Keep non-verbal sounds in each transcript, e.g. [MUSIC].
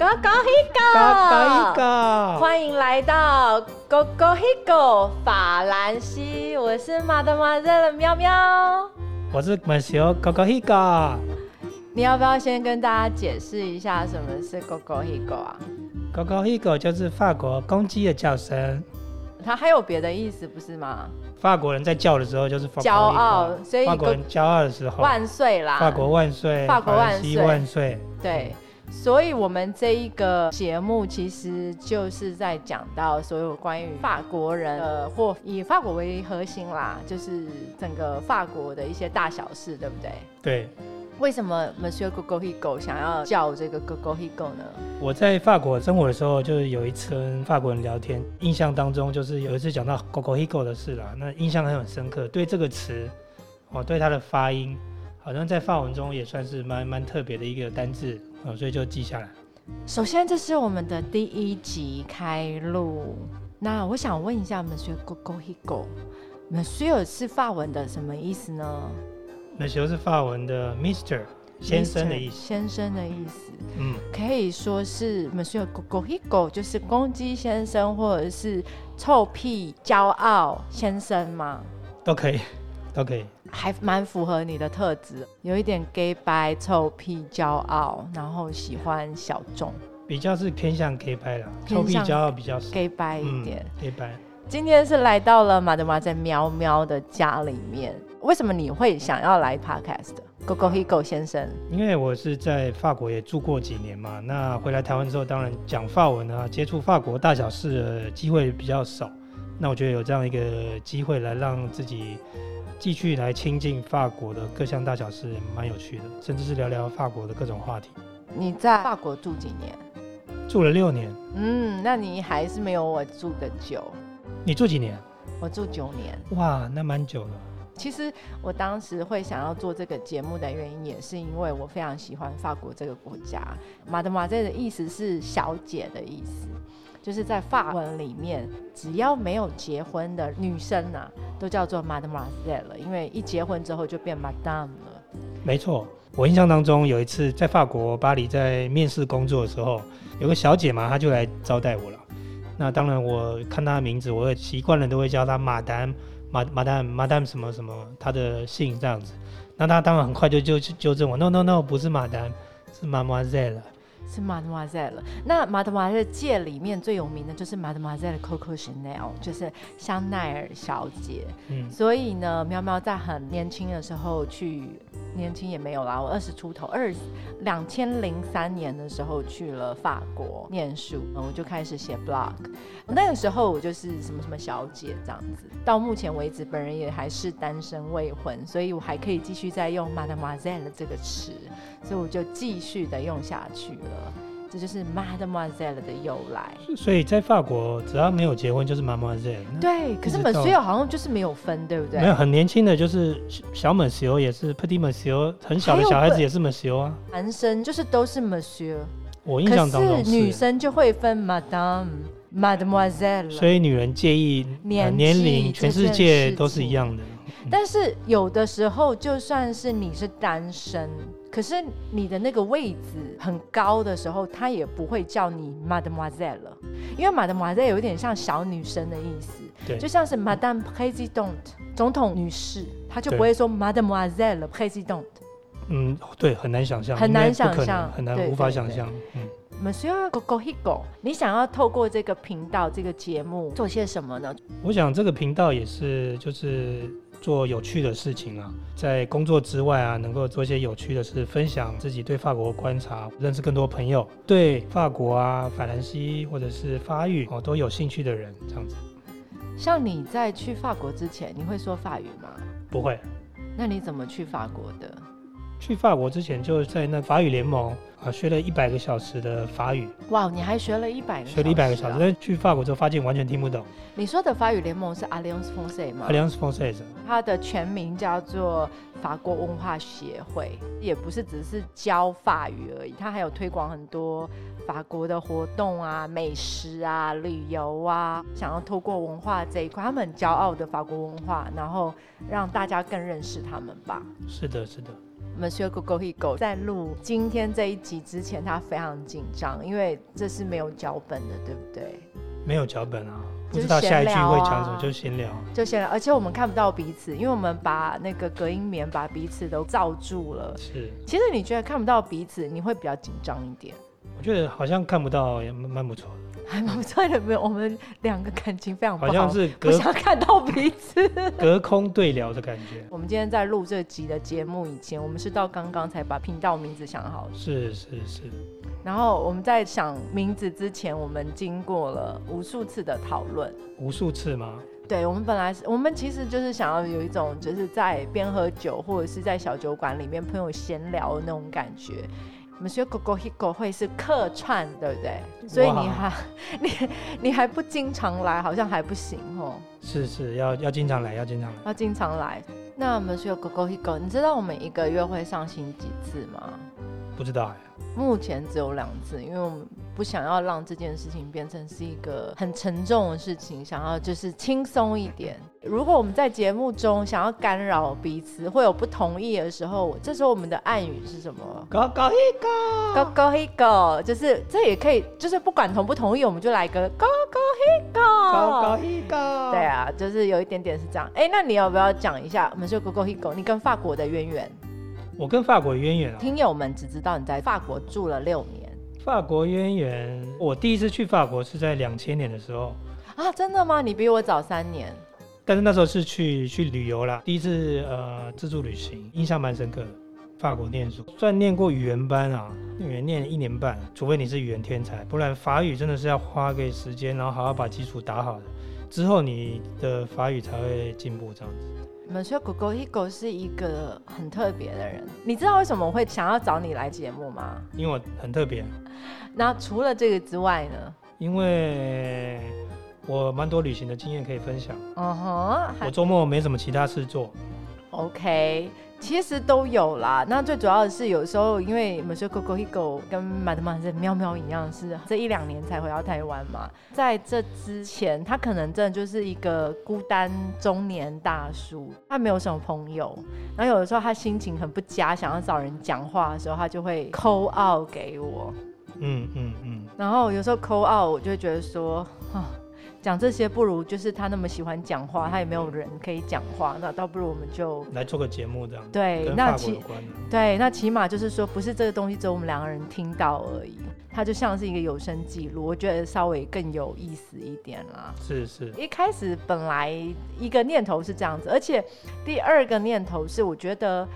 Go Go Higo，欢迎来到 Go Go Higo 法兰西，我是马德马热的喵喵。我是 Monsieur 搞搞一个。你要不要先跟大家解释一下什么是 Go Go Higo 啊？搞搞一个就是法国公鸡的叫声，它还有别的意思不是吗？法国人在叫的时候就是骄傲，所以法国人骄傲的时候，万岁啦！法国万岁，法国万岁万岁。对，所以我们这一个节目其实就是在讲到所有关于法国人呃，或以法国为核心啦，就是整个法国的一些大小事，对不对？对，为什么 Monsieur Gogo Higo 想要叫这个 Gogo Higo 呢？我在法国生活的时候，就是有一次跟法国人聊天，印象当中就是有一次讲到 g o g o h i g o 的事啦，那印象很很深刻。对这个词，我，对它的发音，好像在法文中也算是蛮蛮特别的一个单字，哦，所以就记下来。首先，这是我们的第一集开录。那我想问一下，Monsieur Gogo Higo，Monsieur 是法文的什么意思呢？那时候是法文的 Mister 先生的意思，先生的意思。嗯，可以说是 Monsieur Gogo Higo，就是公鸡先生，或者是臭屁骄傲先生吗？都可以，都可以。还蛮符合你的特质，有一点 gay 白、臭屁、骄傲，然后喜欢小众比较是偏向 K 拍啦，臭屁骄傲比较少。gay 白一点黑白。今天是来到了马德玛在喵喵的家里面，为什么你会想要来 podcast？Gogo Higo 先生，因为我是在法国也住过几年嘛，那回来台湾之后，当然讲法文啊，接触法国大小事的机会比较少。那我觉得有这样一个机会来让自己继续来亲近法国的各项大小事，蛮有趣的，甚至是聊聊法国的各种话题。你在法国住几年？住了六年，嗯，那你还是没有我住的久，你住几年？我住九年。哇，那蛮久了。其实我当时会想要做这个节目的原因，也是因为我非常喜欢法国这个国家。马德马这的意思是小姐的意思，就是在法文里面，只要没有结婚的女生啊，都叫做 Mademoiselle 了，因为一结婚之后就变 Madame 了。没错，我印象当中有一次在法国巴黎在面试工作的时候，有个小姐嘛，她就来招待我了。那当然，我看她的名字，我也习惯了都会叫她 Madame。马马丹马丹什么什么，她的姓这样子。那她当然很快就就就纠正我，no no no，不是马丹，是 Mademoiselle。是 Mademoiselle。那 Mademoiselle 界里面最有名的就是 Mademoiselle Coco Chanel，就是香奈儿小姐。嗯，所以呢，喵喵在很年轻的时候去，年轻也没有啦，我二十出头，二两千零三年的时候去了法国念书，嗯我就开始写 blog。那个时候我就是什么什么小姐这样子，到目前为止，本人也还是单身未婚，所以我还可以继续再用 Mademoiselle 这个词，所以我就继续的用下去了。这就是 Mademoiselle 的由来。所以在法国只要没有结婚就是 Mademoiselle。那对，可是 Monsieur 好像就是没有分，对不对？没有很年轻的就是小 Monsieur 也是 Petit Monsieur，很小的小孩子也是 Monsieur 啊。男生就是都是 Monsieur，我印象当中是女生就会分 Madame、Mademoiselle。所以女人介意呃年年龄，全世界都是一样的。但是有的时候，就算是你是单身，可是你的那个位置很高的时候，他也不会叫你 Mademoiselle 了，因为 Mademoiselle 有一点像小女生的意思，对就像是 Madame Présidente 总统女士，她就不会说 Mademoiselle Présidente。嗯，对，很难想象，很难想象很难对无法想象。嗯，Monsieur Gogo Higo，你想要透过这个频道、这个节目做些什么呢？我想这个频道也是就是做有趣的事情啊，在工作之外啊，能够做一些有趣的事，分享自己对法国观察，认识更多朋友，对法国啊、法兰西或者是法语哦都有兴趣的人，这样子像你在去法国之前，你会说法语吗？不会。那你怎么去法国的？去法国之前就在那法语联盟啊学了一百个小时的法语，哇，你还学了一百个、学了一百个小时，啊但是去法国之后发现完全听不懂。你说的法语联盟是 Alliance Française 吗？Alliance Française，它的全名叫做法国文化协会，也不是只是教法语而已，它还有推广很多法国的活动啊、美食啊、旅游啊，想要透过文化这一块，他们很骄傲的法国文化，然后让大家更认识他们吧。是的，是的。Monsieur Go He Go 在录今天这一集之前，他非常紧张，因为这是没有脚本的，对不对？没有脚本啊，不知道下一句会讲什么，就闲聊。就先，而且我们看不到彼此，因为我们把那个隔音棉把彼此都罩住了。是，其实你觉得看不到彼此，你会比较紧张一点，我觉得好像看不到也蛮蛮不错的，还蛮不错的。没有，我们两个感情非常不好，好像是不隔想看到彼此。[LAUGHS] 隔空对聊的感觉。我们今天在录这集的节目以前，我们是到刚刚才把频道名字想好的。是是是，然后我们在想名字之前，我们经过了无数次的讨论。无数次吗？对我们本来是，我们其实就是想要有一种，就是在边喝酒或者是在小酒馆里面朋友闲聊的那种感觉。我们说 “go go hit go” 会是客串，对不对？所以你还 [LAUGHS] 你你还不经常来，好像还不行哦，是是，要要经常来，要经常来。要经常来。那我们说 “go go hit go”，你知道我们一个月会上新几次吗？不知道哎，目前只有两次，因为我们不想要让这件事情变成是一个很沉重的事情，想要就是轻松一点。如果我们在节目中想要干扰彼此，会有不同意的时候，这时候我们的暗语是什么，？Go go he go，就是这也可以，就是不管同不同意，我们就来个 Go go he go go go he go。对，啊，就是有一点点是这样。哎，那你要不要讲一下我们说 Go go he go，你跟法国的渊源？我跟法国渊源啊，听友们只知道你在法国住了六年法国渊源，我第一次去法国是在两千年的时候，啊，真的吗？你比我早三年。但是那时候是去去旅游啦，第一次呃自助旅行，印象蛮深刻的。法国念书，算念过语言班啊，语言念一年半，除非你是语言天才，不然法语真的是要花个时间，然后好好把基础打好的，之后你的法语才会进步这样子。我们说狗狗 Higo 是一个很特别的人，你知道为什么我会想要找你来节目吗？因为我很特别，那除了这个之外呢？因为我蛮多旅行的经验可以分享。嗯哼，我还周末没什么其他事做，OK，其实都有啦。那最主要的是，有时候因为我们说 Coco Higo 跟马德曼是喵喵一样，是这一两年才回到台湾嘛。在这之前，他可能真的就是一个孤单中年大叔，他没有什么朋友。然后有的时候他心情很不佳，想要找人讲话的时候，他就会 call out 给我。嗯嗯嗯，然后有时候 call out，我就会觉得说，啊，讲这些不如就是他那么喜欢讲话，他也没有人可以讲话，那倒不如我们就来做个节目这样，对，那起。对，那起码就是说，不是这个东西只有我们两个人听到而已，它就像是一个有声记录，我觉得稍微更有意思一点啦。是是，一开始本来一个念头是这样子，而且第二个念头是，我觉得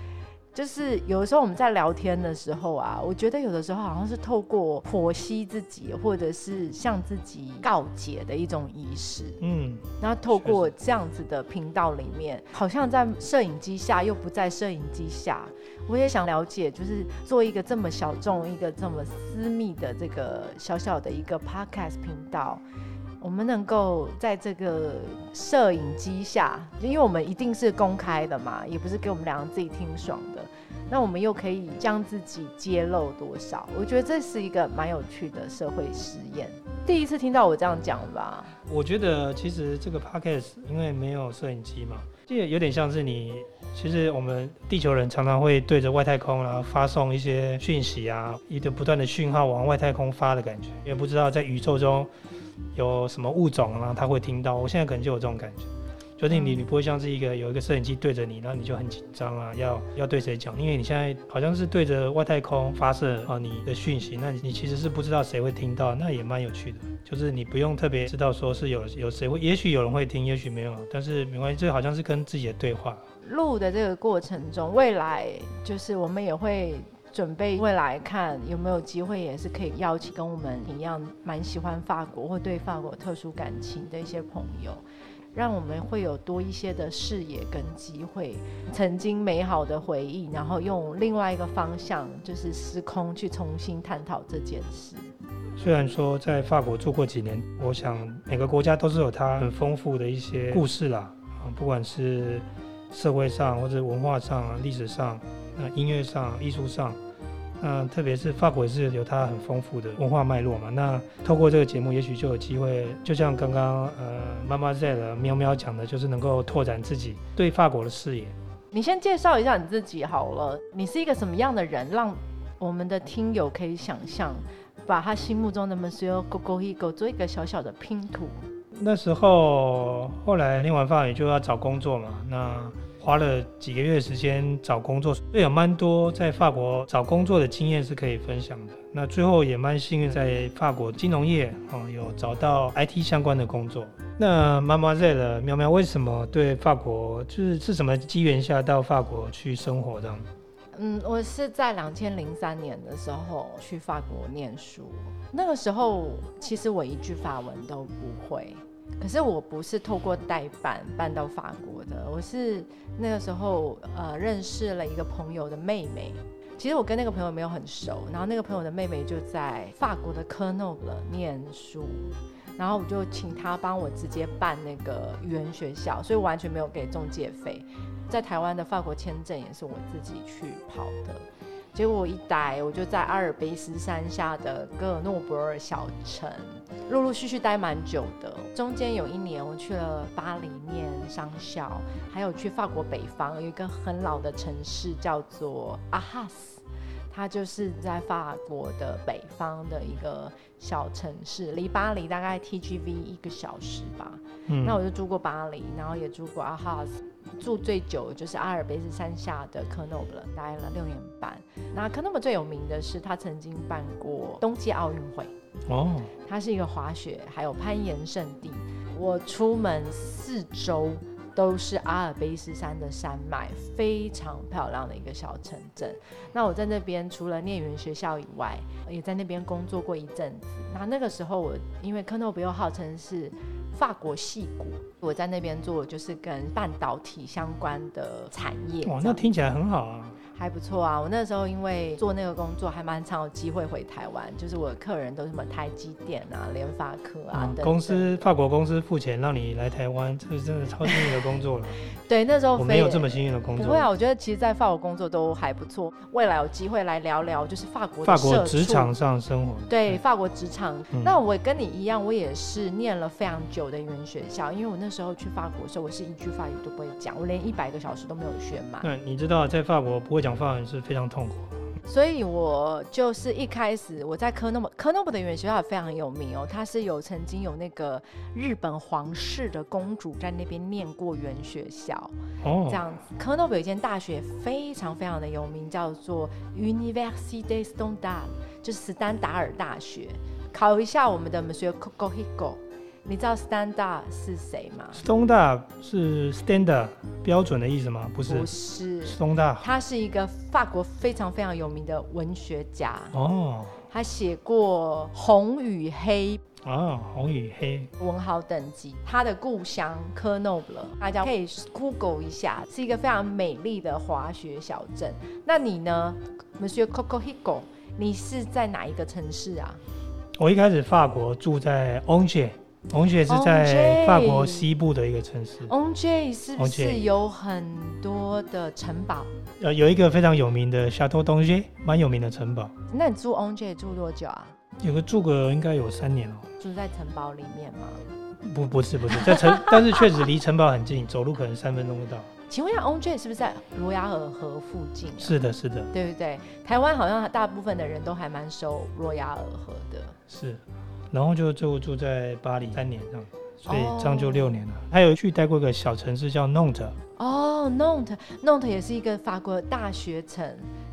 就是有的时候我们在聊天的时候啊，我觉得有的时候好像是透过剖析自己，或者是向自己告解的一种仪式。嗯，然后透过这样子的频道里面，好像在摄影机下又不在摄影机下，我也想了解，就是做一个这么小众、一个这么私密的这个小小的一个 podcast 频道，我们能够在这个摄影机下，因为我们一定是公开的嘛，也不是给我们两个自己听爽的，那我们又可以将自己揭露多少？我觉得这是一个蛮有趣的社会实验。第一次听到我这样讲吧。我觉得其实这个 podcast 因为没有摄影机嘛，这有点像是你，其实我们地球人常常会对着外太空，然后发送一些讯息啊，一个不断的讯号往外太空发的感觉，也不知道在宇宙中有什么物种，然后它会听到。我现在可能就有这种感觉。就是你，嗯你不会像是一个有一个摄影机对着你，然后你就很紧张啊，要要对谁讲，因为你现在好像是对着外太空发射啊你的讯息，那你其实是不知道谁会听到，那也蛮有趣的。就是你不用特别知道说是有有谁会，也许有人会听，也许没有，但是没关系，这好像是跟自己的对话。录的这个过程中，未来就是我们也会准备未来看有没有机会，也是可以邀请跟我们一样蛮喜欢法国或对法国特殊感情的一些朋友。让我们会有多一些的视野跟机会，曾经美好的回忆，然后用另外一个方向，就是时空去重新探讨这件事。虽然说在法国住过几年，我想每个国家都是有它很丰富的一些故事啦，啊，不管是社会上或者文化上、历史上、那音乐上、艺术上，那特别是法国也是有它很丰富的文化脉络嘛。那透过这个节目，也许就有机会，就像刚刚呃妈妈在的喵喵讲的，就是能够拓展自己对法国的视野。你先介绍一下你自己好了，你是一个什么样的人，让我们的听友可以想象，把他心目中的 Monsieur Gogo Higo 做一个小小的拼图。那时候后来念完法语就要找工作嘛，那花了几个月时间找工作，所以有蛮多在法国找工作的经验是可以分享的。那最后也蛮幸运，在法国金融业哦有找到 IT 相关的工作。那妈妈在了，喵喵为什么对法国就是是什么机缘下到法国去生活这样？嗯，我是在两千零三年的时候去法国念书，那个时候其实我一句法文都不会，可是我不是透过代办办到法国的，我是那个时候呃认识了一个朋友的妹妹。其实我跟那个朋友没有很熟，然后那个朋友的妹妹就在法国的科诺布念书。然后我就请她帮我直接办那个语言学校，所以完全没有给中介费。在台湾的法国签证也是我自己去跑的。结果我一待，我就在阿尔卑斯山下的戈尔诺伯尔小城，陆陆续续待蛮久的。中间有一年我去了巴黎念商校，还有去法国北方有一个很老的城市叫做阿哈斯。它就是在法国的北方的一个小城市，离巴黎大概 TGV 一个小时吧。嗯，那我就住过巴黎，然后也住过阿哈斯，住最久就是阿尔卑斯山下的科诺布，待了六年半。那科诺布最有名的是，他曾经办过冬季奥运会。哦，它是一个滑雪还有攀岩圣地。我出门四周。都是阿尔卑斯山的山脉，非常漂亮的一个小城镇。那我在那边除了念语言学校以外，也在那边工作过一阵子。那那个时候我因为科诺比又号称是法国戏骨，我在那边做就是跟半导体相关的产业。哇，那听起来很好啊。还不错啊！我那时候因为做那个工作，还蛮常有机会回台湾。就是我的客人都是什么台积电啊、联发科啊等公司，法国公司付钱让你来台湾，这是真的超幸运的工作了。[LAUGHS] 对，那时候我没有这么幸运的工作。不会啊，我觉得其实，在法国工作都还不错。未来有机会来聊聊，就是法国法国职场上生活。对，法国职场。那我跟你一样，我也是念了非常久的语言学校，因为我那时候去法国的时候，我是一句法语都不会讲，我连一百个小时都没有学满。对，你知道在法国不会讲法也是非常。痛苦，所以我就是一开始我在科诺布，科诺布的语言学校也非常有名哦，它是有曾经有那个日本皇室的公主在那边念过语言学校哦，这样子。科诺布有一间大学非常非常的有名，叫做 Université Standard，就是斯丹达尔大学。考一下我们的 Monsieur Coco Higo。你知道 standard 是谁吗？standard 是 standard 标准的意思吗？不是，不是 standard，他是一个法国非常非常有名的文学家哦。他写过《红与黑》啊，《红与黑》文豪等级。他的故乡科诺布勒，大家可以 Google 一下，是一个非常美丽的滑雪小镇。那你呢，Monsieur Coco Higo？你是在哪一个城市啊？我一开始法国住在 Angers。红雪是在法国西部的一个城市。o n g 是不是有很多的城堡？呃，有一个非常有名的 o n g 蛮有名的城堡。那你住 o n g 住多久啊？有个住个应该有三年哦。住在城堡里面吗？不，不是，不是在城，[LAUGHS] 但是确实离城堡很近，走路可能三分钟就到。请问一下 o n g 是不是在罗亚尔河附近？是的，是的，对不对？台湾好像大部分的人都还蛮熟罗亚尔河的。是。然后就就住在巴黎三年这样，所以这样就六年了。还有去待过一个小城市叫 Nantes。哦，Nantes，Nantes 也是一个法国大学城，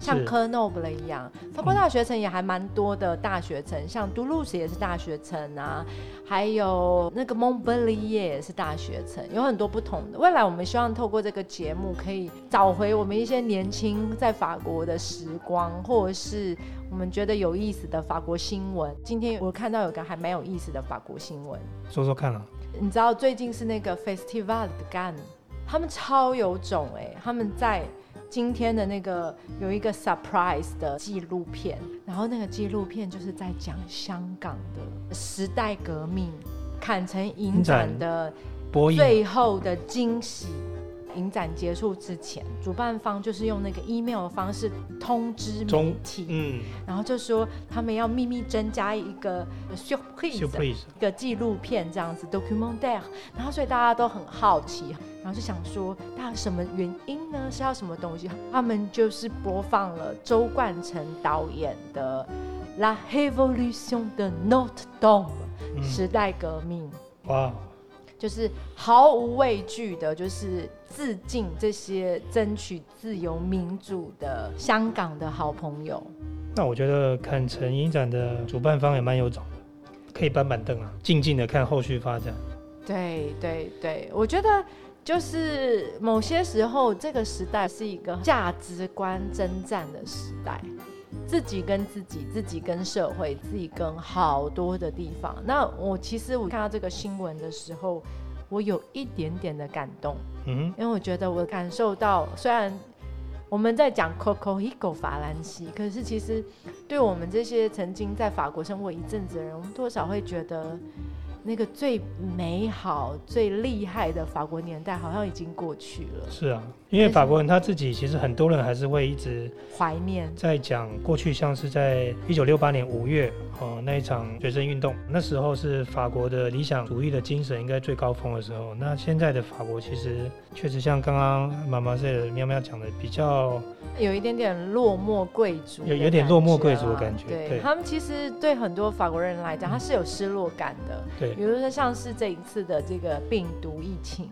像科诺布勒一样。法国大学城也还蛮多的大学城，像杜鲁斯也是大学城啊，还有那个蒙彼利耶也是大学城，有很多不同的。未来我们希望透过这个节目，可以找回我们一些年轻在法国的时光，或者是。我们觉得有意思的法国新闻，今天我看到有个还蛮有意思的法国新闻，说说看啊。你知道最近是那个 Festival de g a n 他们超有种哎，他们在今天的那个有一个 surprise 的纪录片，然后那个纪录片就是在讲香港的时代革命，砍成影展的最后的惊喜。影展结束之前，主办方就是用那个 email 的方式通知媒中体，嗯然后就说他们要秘密增加一个 surprise，，surprise，一个纪录片这样子 documentaire，然后所以大家都很好奇，然后就想说，大家什么原因呢？是要什么东西？他们就是播放了周冠成导演的《La Révolution de Notre Dame》嗯，时代革命。哇，就是毫无畏惧的，就是致敬这些争取自由民主的香港的好朋友。那我觉得坎城影展的主办方也蛮有种的，可以搬板凳啊，静静的看后续发展。对对对，我觉得就是某些时候，这个时代是一个价值观征战的时代，自己跟自己，自己跟社会，自己跟好多的地方。那我其实我看到这个新闻的时候，我有一点点的感动。嗯因为我觉得我感受到，虽然我们在讲 Coco Higo 法兰西，可是其实对我们这些曾经在法国生活一阵子的人，我们多少会觉得那个最美好、最厉害的法国年代好像已经过去了，，是啊，因为法国人他自己其实很多人还是会一直怀念。在讲过去，像是在一九六八年五月哦那一场学生运动，那时候是法国的理想主义的精神应该最高峰的时候。那现在的法国其实确实像刚刚妈妈是喵喵讲的，比较有一点点落寞贵族有有点落寞贵族的感觉对对他们其实对很多法国人来讲，他是有失落感的。对比如说像是这一次的这个病毒疫情，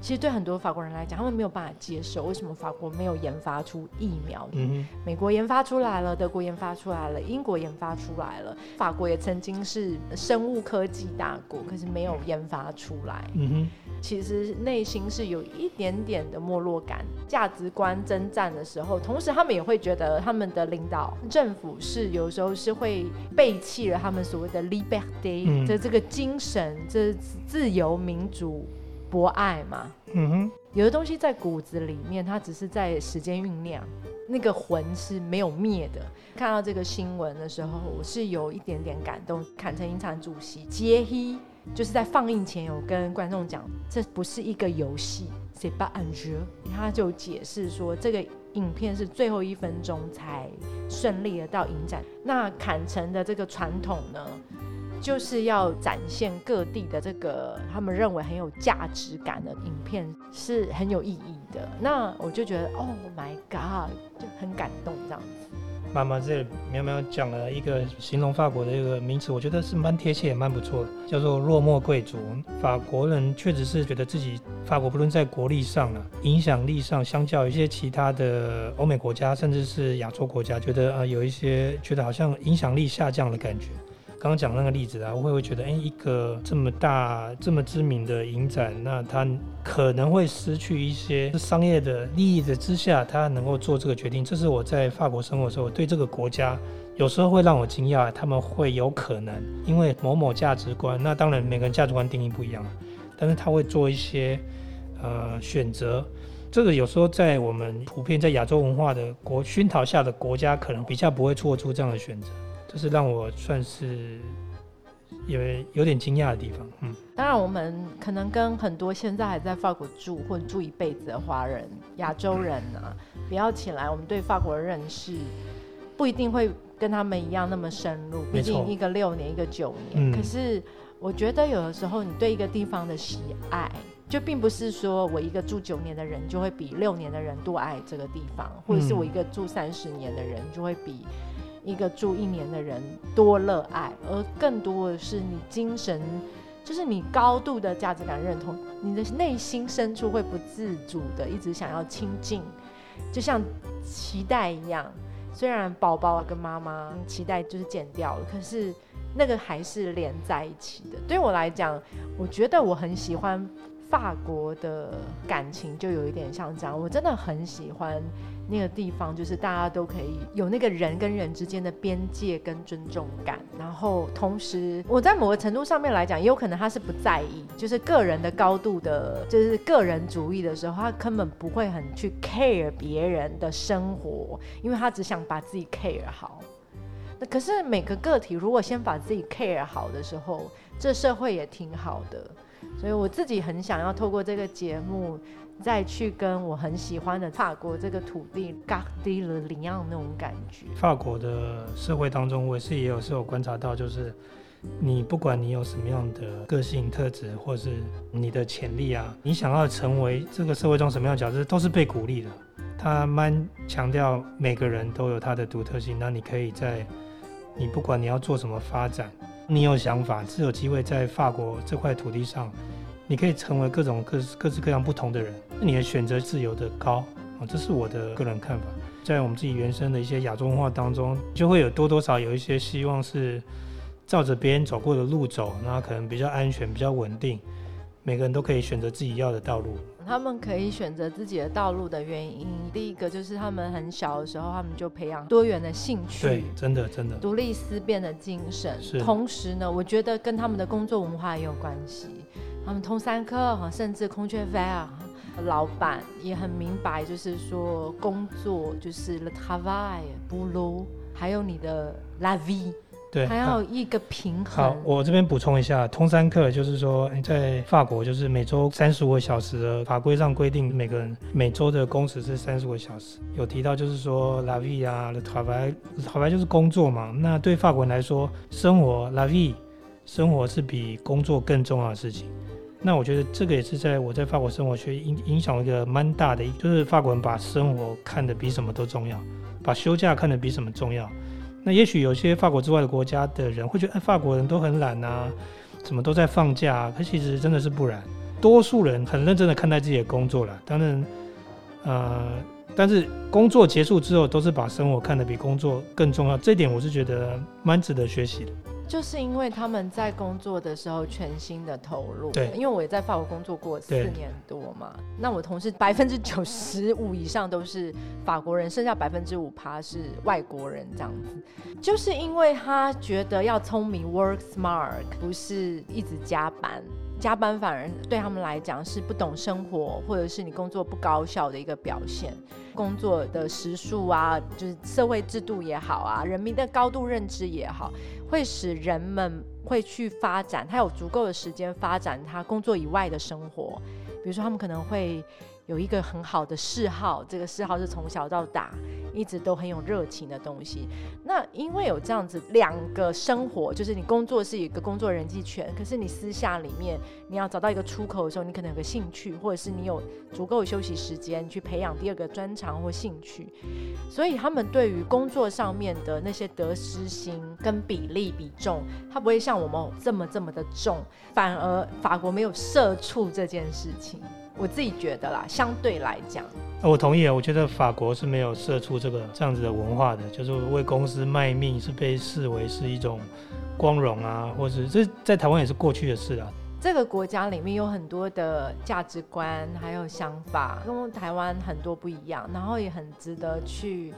其实对很多法国人来讲，他们没有办法接受为什么法国没有研发出疫苗。嗯美国研发出来了，德国研发出来了，英国研发出来了，法国也曾经是生物科技大国，可是没有研发出来。嗯哼其实内心是有一点点的没落感，价值观征战的时候，同时他们也会觉得他们的领导政府是有时候是会背弃了他们所谓的 liberté 嗯的这个精神，这自由、民主、博爱嘛。嗯哼有的东西在骨子里面，它只是在时间酝酿，那个魂是没有灭的。看到这个新闻的时候，我是有一点点感动。坎城影展主席杰希就是在放映前有跟观众讲，这不是一个游戏，c'est pas un jeu。他就解释说，这个影片是最后一分钟才顺利的到影展。那坎城的这个传统呢？就是要展现各地的这个他们认为很有价值感的影片，是很有意义的。那我就觉得，Oh my God，就很感动这样子。妈妈这喵喵讲了一个形容法国的一个名词，我觉得是蛮贴切，也蛮不错的，叫做落寞贵族。法国人确实是觉得自己法国不论在国力上啊，影响力上，相较一些其他的欧美国家，甚至是亚洲国家，觉得呃有一些觉得好像影响力下降的感觉。刚刚讲那个例子啊，我会会觉得，哎，一个这么大、这么知名的影展，那它可能会失去一些商业的利益的之下，它能够做这个决定。这是我在法国生活的时候，对这个国家有时候会让我惊讶，他们会有可能因为某某价值观，那当然每个人价值观定义不一样，但是他会做一些呃选择。这个有时候在我们普遍在亚洲文化的国熏陶下的国家，可能比较不会做出这样的选择。这是让我算是有有点惊讶的地方，嗯，当然，我们可能跟很多现在还在法国住或者住一辈子的华人、亚洲人啊，比较起来，我们对法国的认识不一定会跟他们一样那么深入。毕竟一个六年，一个九年。嗯可是我觉得有的时候，你对一个地方的喜爱，就并不是说我一个住九年的人就会比六年的人多爱这个地方，或者是我一个住三十年的人就会比。一个住一年的人多热爱，而更多的是你精神，就是你高度的价值感认同，你的内心深处会不自主的一直想要亲近，就像脐带一样。虽然宝宝跟妈妈脐带就是剪掉了，可是那个还是连在一起的。对我来讲，我觉得我很喜欢法国的感情，就有一点像这样。我真的很喜欢那个地方，就是大家都可以有那个人跟人之间的边界跟尊重感，然后同时我在某个程度上面来讲，也有可能他是不在意，就是个人的高度的，就是个人主义的时候，他根本不会很去 care 别人的生活，因为他只想把自己 care 好。那可是每个个体如果先把自己 care 好的时候，这社会也挺好的。所以我自己很想要透过这个节目，再去跟我很喜欢的法国这个土地 g a r d e le lien 那种感觉。法国的社会当中，我也是也有时候观察到，就是你不管你有什么样的个性特质，或是你的潜力啊，你想要成为这个社会中什么样的角色，都是被鼓励的。他蛮强调每个人都有他的独特性，那你可以在你不管你要做什么发展，你有想法，是有机会在法国这块土地上，你可以成为各种各各式各样不同的人，你的选择自由的高啊，这是我的个人看法。在我们自己原生的一些亚洲文化当中，就会有多多少有一些希望是。照着别人走过的路走，那可能比较安全、比较稳定。每个人都可以选择自己要的道路。他们可以选择自己的道路的原因，第一个就是他们很小的时候，他们就培养多元的兴趣。对，真的真的。独立思辨的精神。是。同时呢，我觉得跟他们的工作文化也有关系。他们通三科哈，甚至空缺 VR 老板也很明白，就是说工作就是 le travail boulot，还有你的 la vie。对，还要一个平衡。好，我这边补充一下，通三课就是说，在法国就是每周三十五个小时的法规上规定，每个人每周的工时是三十五个小时。有提到就是说，la vie 啊，le travail，travail 就是工作嘛。那对法国人来说，生活 la vie，生活是比工作更重要的事情。那我觉得这个也是在我在法国生活学影影响一个蛮大的，就是法国人把生活看得比什么都重要，把休假看得比什么重要。那也许有些法国之外的国家的人会觉得，哎，法国人都很懒啊，什么都在放假。可其实真的是不然，多数人很认真的看待自己的工作了。当然，呃，但是工作结束之后，都是把生活看得比工作更重要。这点我是觉得蛮值得学习的。就是因为他们在工作的时候全心的投入，对，因为我也在法国工作过四年多嘛，那我同事百分之九十五以上都是法国人，剩下百分之五趴是外国人这样子，就是因为他觉得要聪明，work smart，不是一直加班。加班反而对他们来讲是不懂生活，或者是你工作不高效的一个表现。工作的时数啊，就是社会制度也好啊，人民的高度认知也好，会使人们会去发展，他有足够的时间发展他工作以外的生活。比如说，他们可能会。有一个很好的嗜好，这个嗜好是从小到大一直都很有热情的东西。那因为有这样子两个生活，就是你工作是一个工作人际圈，可是你私下里面你要找到一个出口的时候，你可能有个兴趣，或者是你有足够休息时间去培养第二个专长或兴趣。所以他们对于工作上面的那些得失心跟比例比重，它不会像我们这么这么的重，反而法国没有社畜这件事情。我自己觉得啦，相对来讲，我同意啊。我觉得法国是没有设出这个这样子的文化的，就是为公司卖命是被视为是一种光荣啊，或者这在台湾也是过去的事啊。这个国家里面有很多的价值观还有想法，跟台湾很多不一样，然后也很值得去。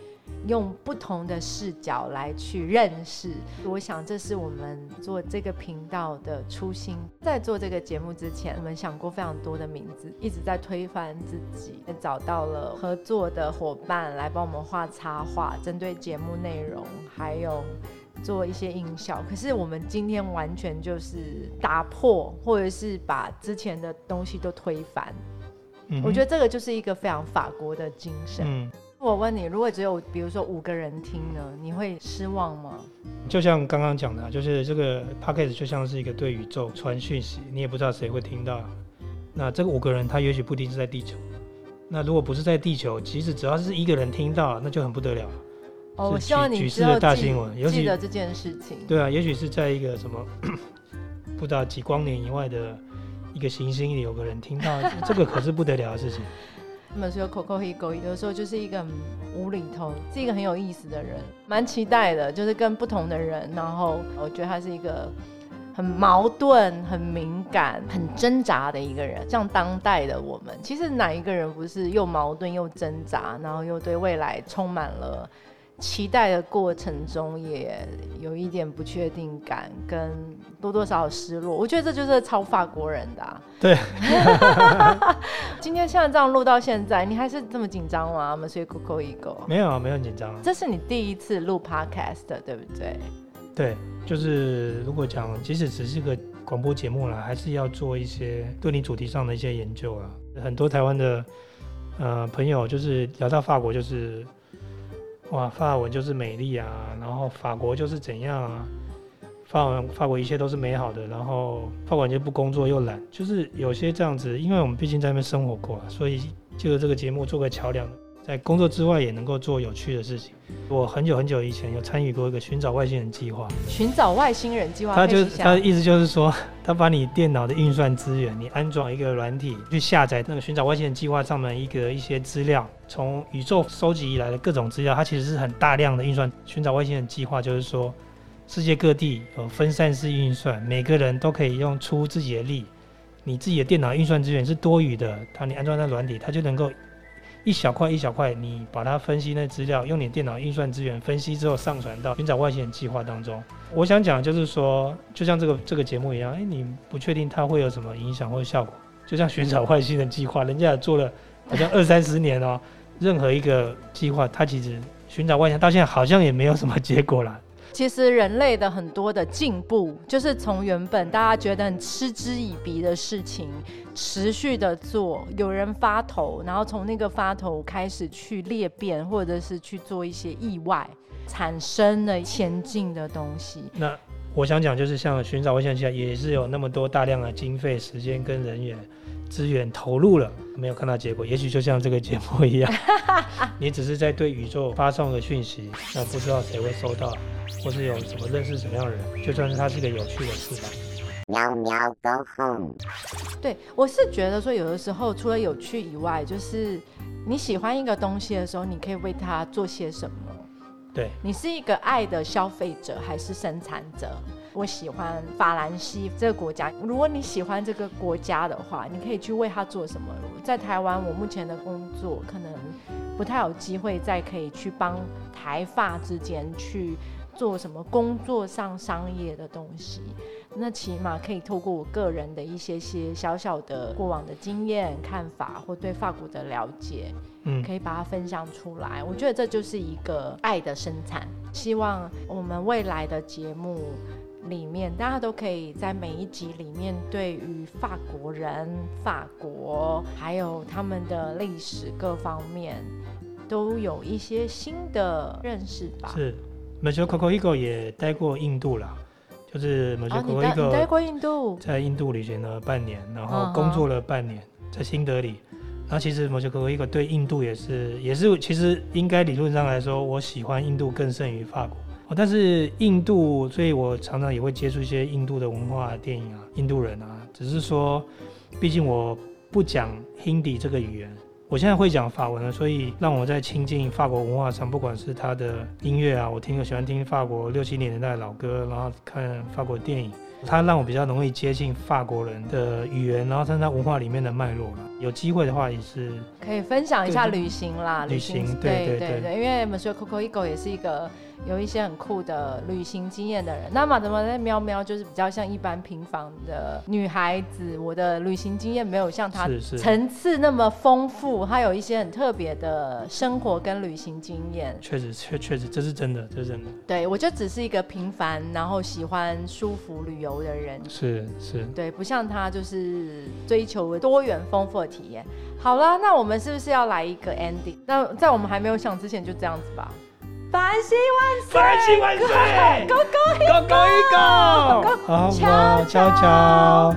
用不同的视角来去认识，我想这是我们做这个频道的初心。在做这个节目之前，我们想过非常多的名字，一直在推翻自己，找到了合作的伙伴来帮我们画插画，针对节目内容，还有做一些音效。可是我们今天完全就是打破，或者是把之前的东西都推翻。我觉得这个就是一个非常法国的精神。我问你，如果只有比如说五个人听呢，你会失望吗？就像刚刚讲的，就是这个 p o c k e t 就像是一个对宇宙传讯息，你也不知道谁会听到。那这个五个人，他也许不一定是在地球。那如果不是在地球，即使只要是一个人听到，那就很不得了。哦，我希望你举世的大新闻，记得这件事情。对啊，也许是在一个什么 [COUGHS] 不知道几光年以外的一个行星里，有个人听到，这个可是不得了的事情。他们说 Coco Higo 有时候就是一个无厘头，是一个很有意思的人，蛮期待的。就是跟不同的人，然后我觉得他是一个很矛盾、很敏感、很挣扎的一个人。像当代的我们，其实哪一个人不是又矛盾又挣扎，然后又对未来充满了期待的过程中也有一点不确定感，跟多多少少失落。我觉得这就是超法国人的、啊。对，[LAUGHS] 今天像这样录到现在，你还是这么紧张吗？我们所以 Coco Eagle，没有啊，没有很紧张啊。这是你第一次录 Podcast 的对不对？对，就是如果讲，即使只是个广播节目啦，还是要做一些对你主题上的一些研究啦。很多台湾的呃朋友，就是聊到法国，就是哇，法文就是美丽啊，然后法国就是怎样啊，法文法国一切都是美好的，然后法国人就不工作又懒，就是有些这样子，因为我们毕竟在那边生活过，所以就这个节目做个桥梁。在工作之外也能够做有趣的事情。我很久很久以前有参与过一个寻找外星人计划。寻找外星人计划，他就可以想他的意思就是说，他把你电脑的运算资源，你安装一个软体去下载那个寻找外星人计划上面一个一些资料，从宇宙收集以来的各种资料，它其实是很大量的运算。寻找外星人计划就是说，世界各地有分散式运算，每个人都可以用出自己的力，你自己的电脑运算资源是多余的，当你安装在软体，它就能够。一小块一小块，你把它分析那资料，用你电脑运算资源分析之后，上传到寻找外星人计划当中。我想讲就是说，就像这个这个节目一样，哎，你不确定它会有什么影响或者效果。就像寻找外星人计划，人家也做了好像二三十年哦，任何一个计划，它其实寻找外星人到现在好像也没有什么结果啦。其实人类的很多的进步，就是从原本大家觉得很嗤之以鼻的事情，持续的做，有人发头，然后从那个发头开始去裂变，或者是去做一些意外，产生了前进的东西。那我想讲，就是像寻找外星人，也是有那么多大量的经费、时间跟人员资源投入了，没有看到结果。也许就像这个节目一样，[LAUGHS] 你只是在对宇宙发送个讯息，那不知道谁会收到。或是有什么认识什么样的人，就算是它是个有趣的事吧。喵喵，Go home。对我是觉得说，有的时候除了有趣以外，就是你喜欢一个东西的时候，你可以为它做些什么。对你是一个爱的消费者还是生产者？我喜欢法兰西这个国家。如果你喜欢这个国家的话，你可以去为它做什么？在台湾，我目前的工作可能不太有机会再可以去帮台法之间去。做什么工作上商业的东西，那起码可以透过我个人的一些些小小的过往的经验、看法或对法国的了解，嗯，可以把它分享出来。我觉得这就是一个爱的生产。希望我们未来的节目里面，大家都可以在每一集里面，对于法国人、法国还有他们的历史各方面，都有一些新的认识吧。是。m a c Coco Eagle 也待过印度啦，就是 m a c Coco Eagle 待过印度，在印度旅行了半年，然后工作了半年，在新德里。然后其实 m a c Coco Eagle 对印度也是，也是其实应该理论上来说，我喜欢印度更胜于法国。但是印度，所以我常常也会接触一些印度的文化电影啊，印度人啊，只是说，毕竟我不讲 Hindi 这个语言。我现在会讲法文了，所以让我在亲近法国文化上，不管是他的音乐啊，我听我喜欢听法国六七年代的老歌，然后看法国电影，它让我比较容易接近法国人的语言，然后甚至文化里面的脉络了。有机会的话，也是可以分享一下旅行啦，旅行对对对对，因为 Monsieur Coco Eagle 也是一个。有一些很酷的旅行经验的人，那么怎么在喵喵就是比较像一般平凡的女孩子，我的旅行经验没有像她层次那么丰富，她有一些很特别的生活跟旅行经验。确实，确确实这是真的，这是真的。对，我就只是一个平凡，然后喜欢舒服旅游的人。是是，对，不像她就是追求多元丰富的体验。好了，那我们是不是要来一个 ending？那在我们还没有想之前，就这样子吧。繁星万岁！繁星万岁！Go go go go！！好，悄悄悄。